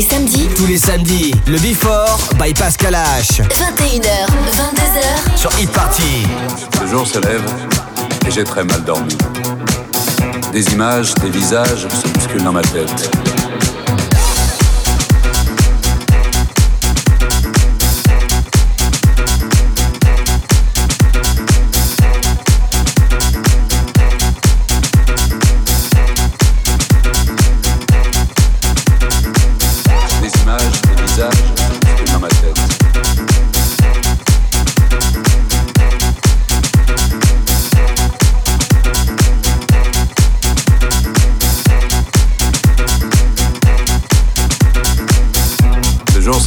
les Tous les samedis, le Before by Pascal H. 21h, 22h. Sur Hit Party. Ce jour se lève et j'ai très mal dormi. Des images, des visages se musculent dans ma tête.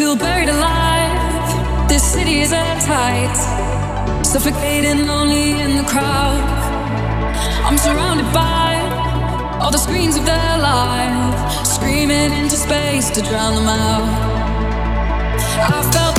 feel buried alive. This city is airtight, suffocating lonely in the crowd. I'm surrounded by all the screens of their life, screaming into space to drown them out. I felt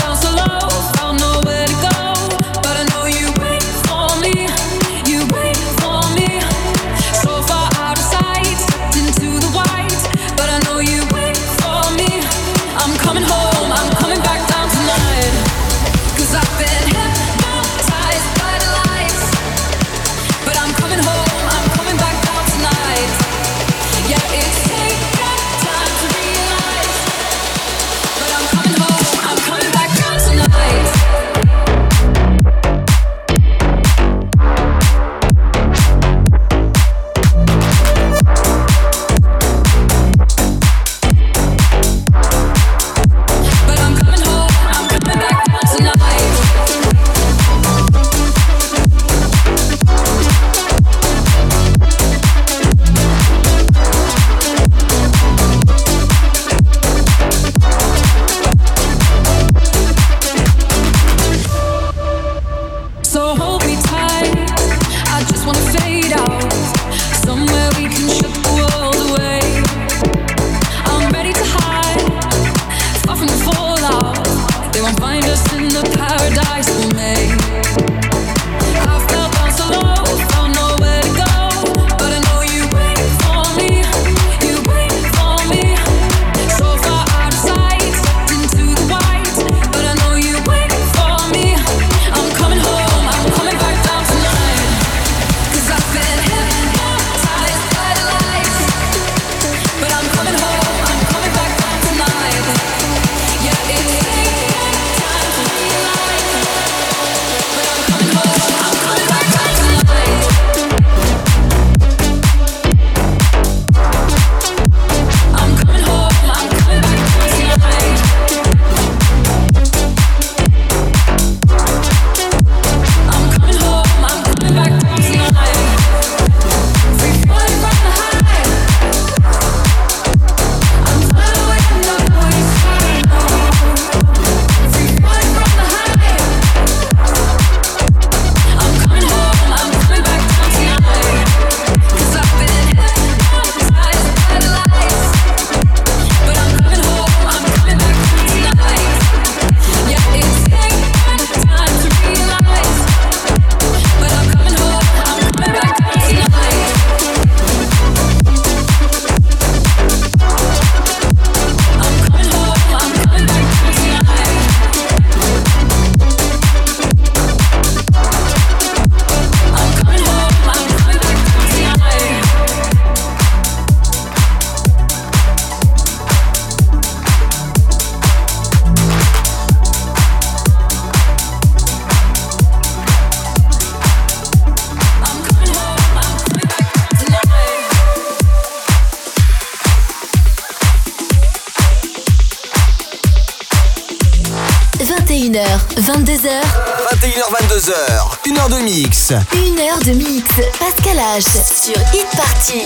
sur Hit Party.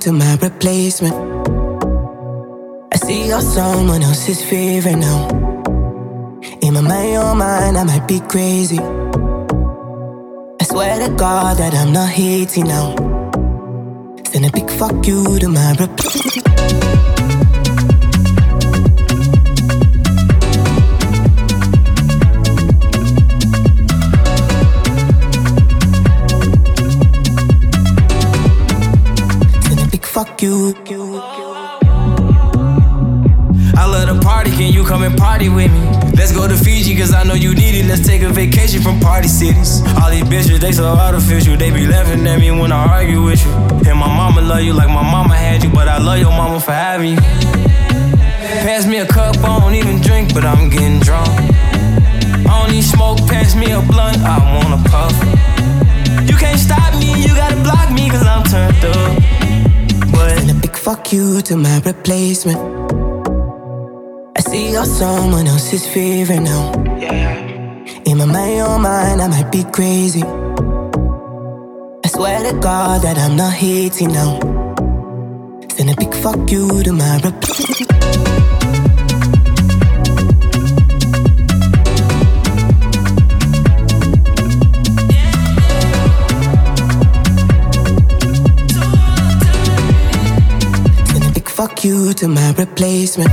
to my replacement. I see you're someone else's favorite now. In my mind, your mind, I might be crazy. I swear to God that I'm not hating now. Send a big fuck you to my replacement. fuck you. I love to party, can you come and party with me? Let's go to Fiji, cause I know you need it. Let's take a vacation from party cities. All these bitches, they so artificial. They be laughing at me when I argue with you. And my mama love you like my mama had you, but I love your mama for having you. Pass me a cup, I don't even drink, but I'm getting drunk. I don't need smoke, pass me a blunt, I wanna puff. You can't stop me, you gotta block me, cause I'm turned up what? Send a big fuck you to my replacement. I see you're someone else's favorite now. Yeah. In my mind, your mind, I might be crazy. I swear to God that I'm not hating now. Send a big fuck you to my replacement. you to my replacement.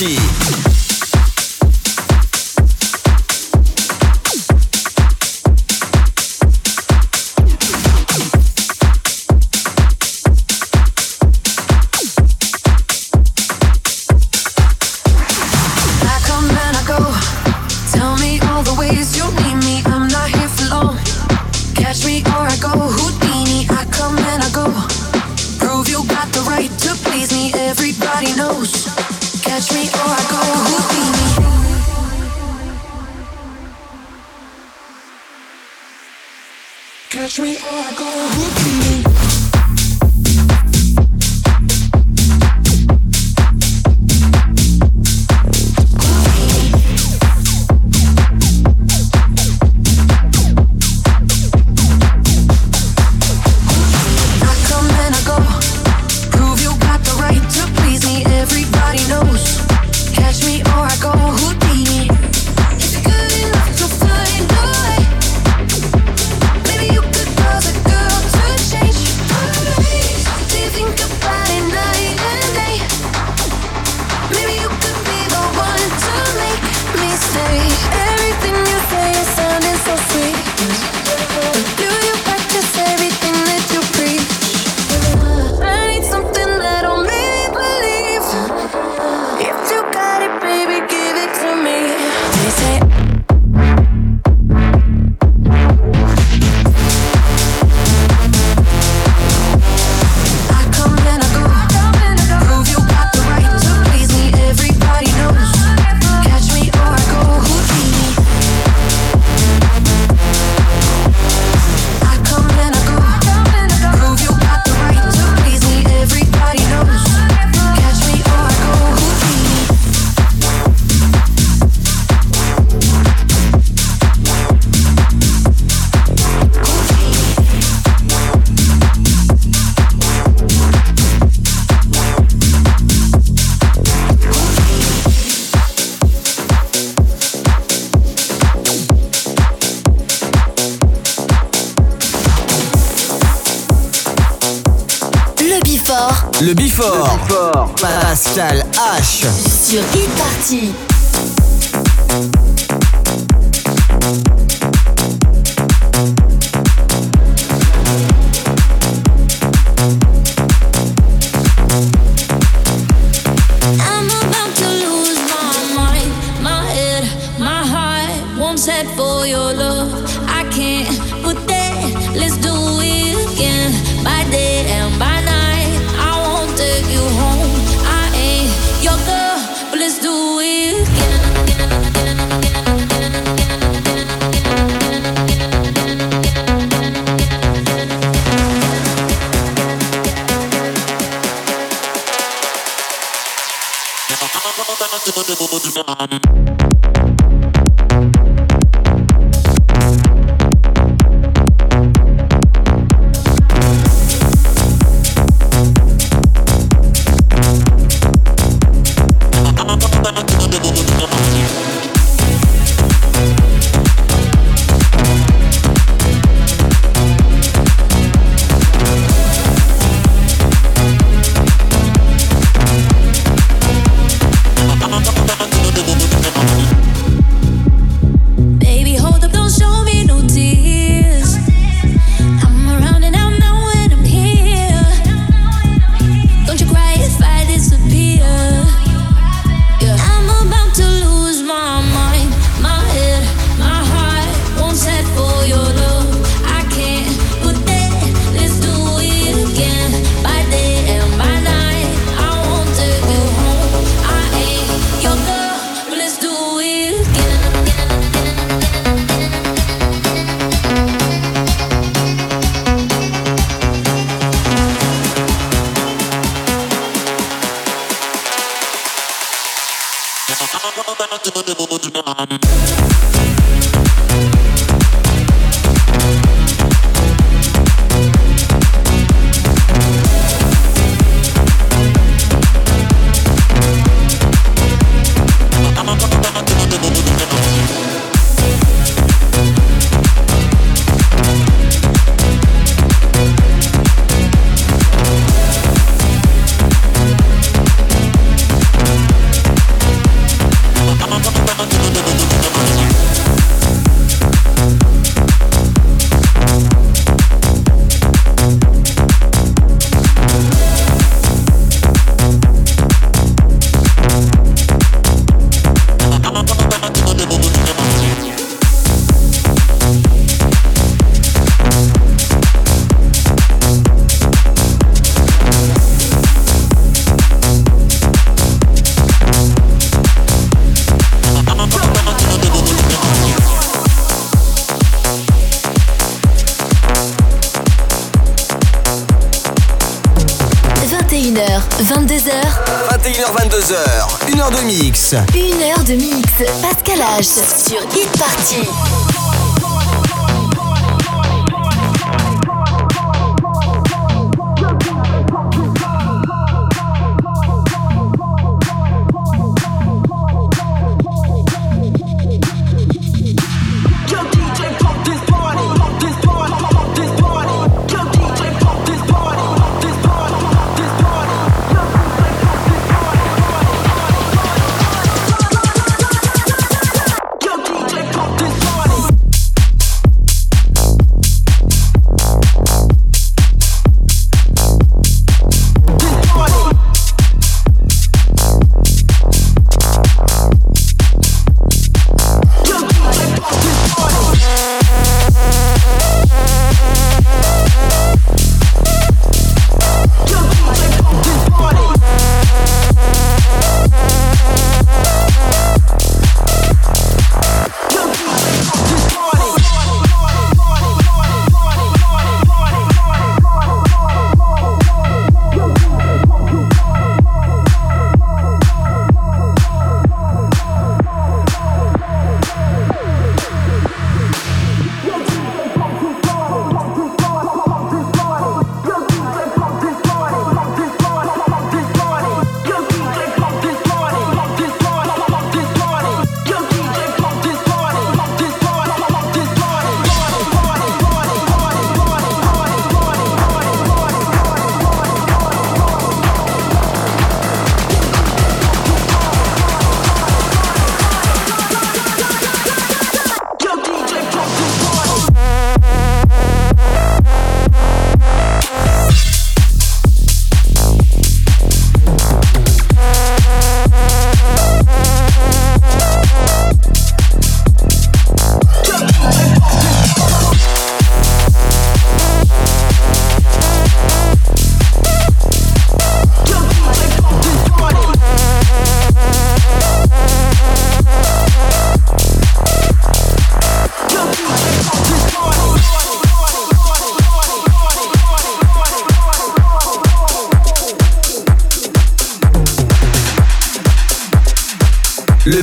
Party. Catch me or I go hook me. H sur qui e Amsterdam. Mom. Mix, Pascal H sur Hit Party.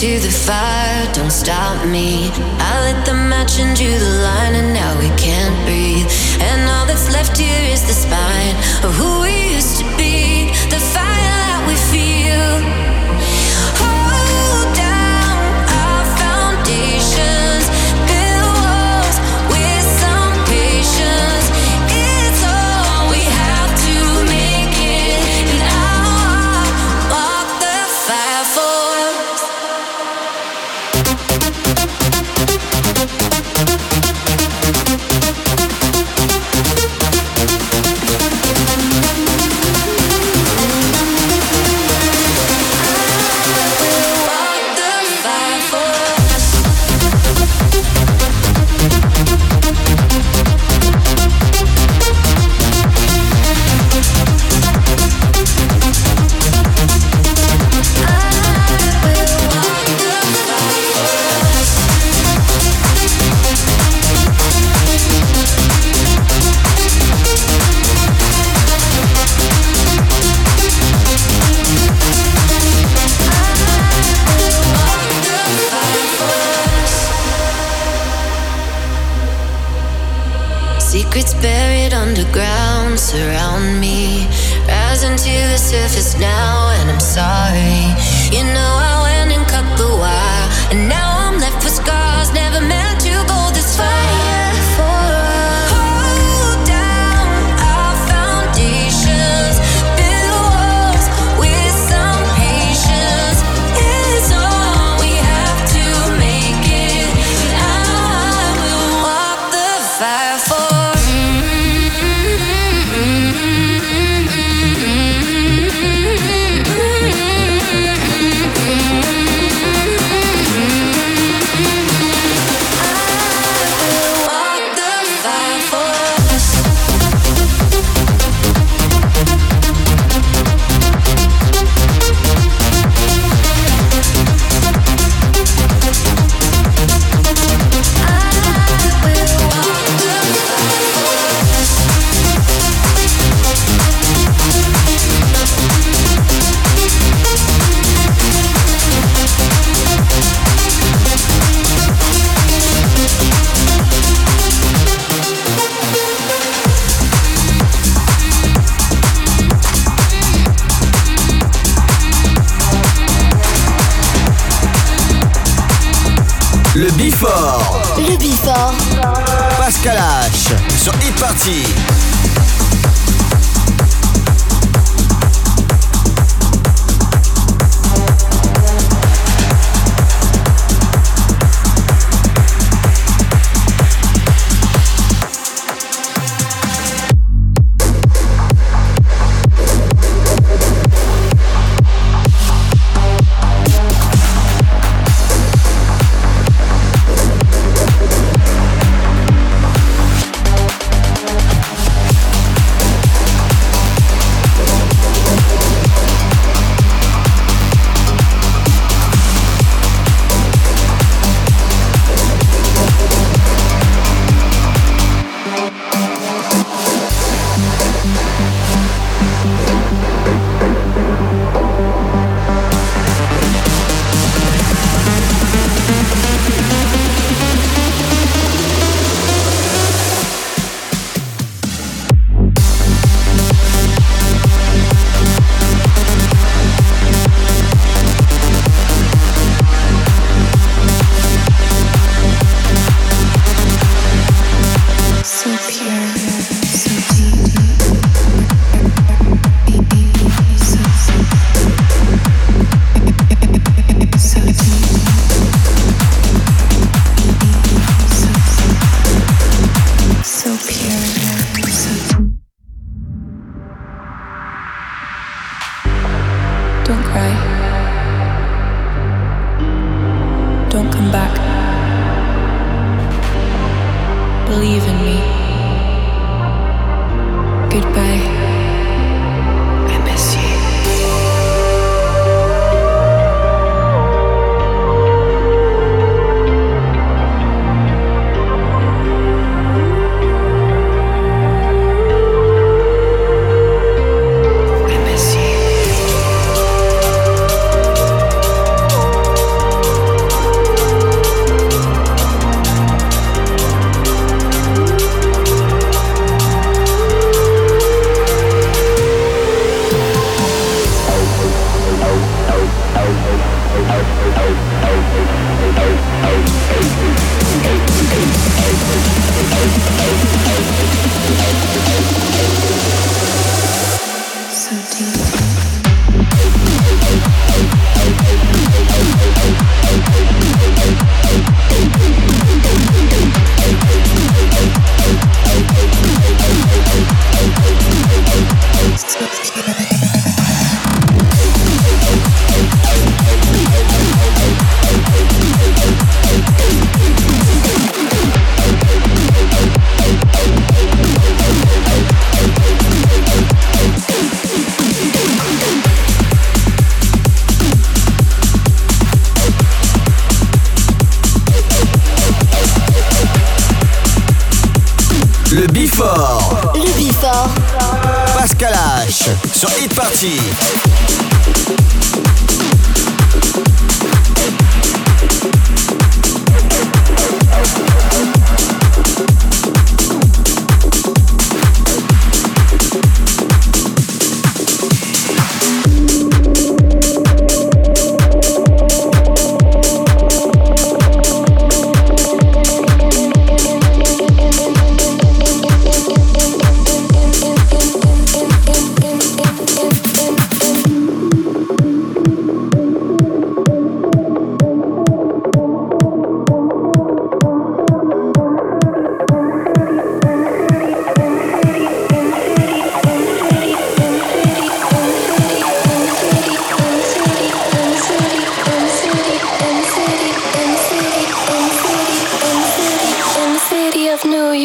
to the fire, don't stop me. I lit the match and drew the line, and now we can't breathe. And all that's left here is the spine of who we used to be, the fire that we feel. secrets buried underground surround me, rising to the surface now, and I'm sorry. You know I went and cut the wire, and now.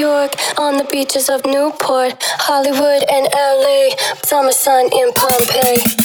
York, on the beaches of Newport, Hollywood, and LA, summer sun in Pompeii.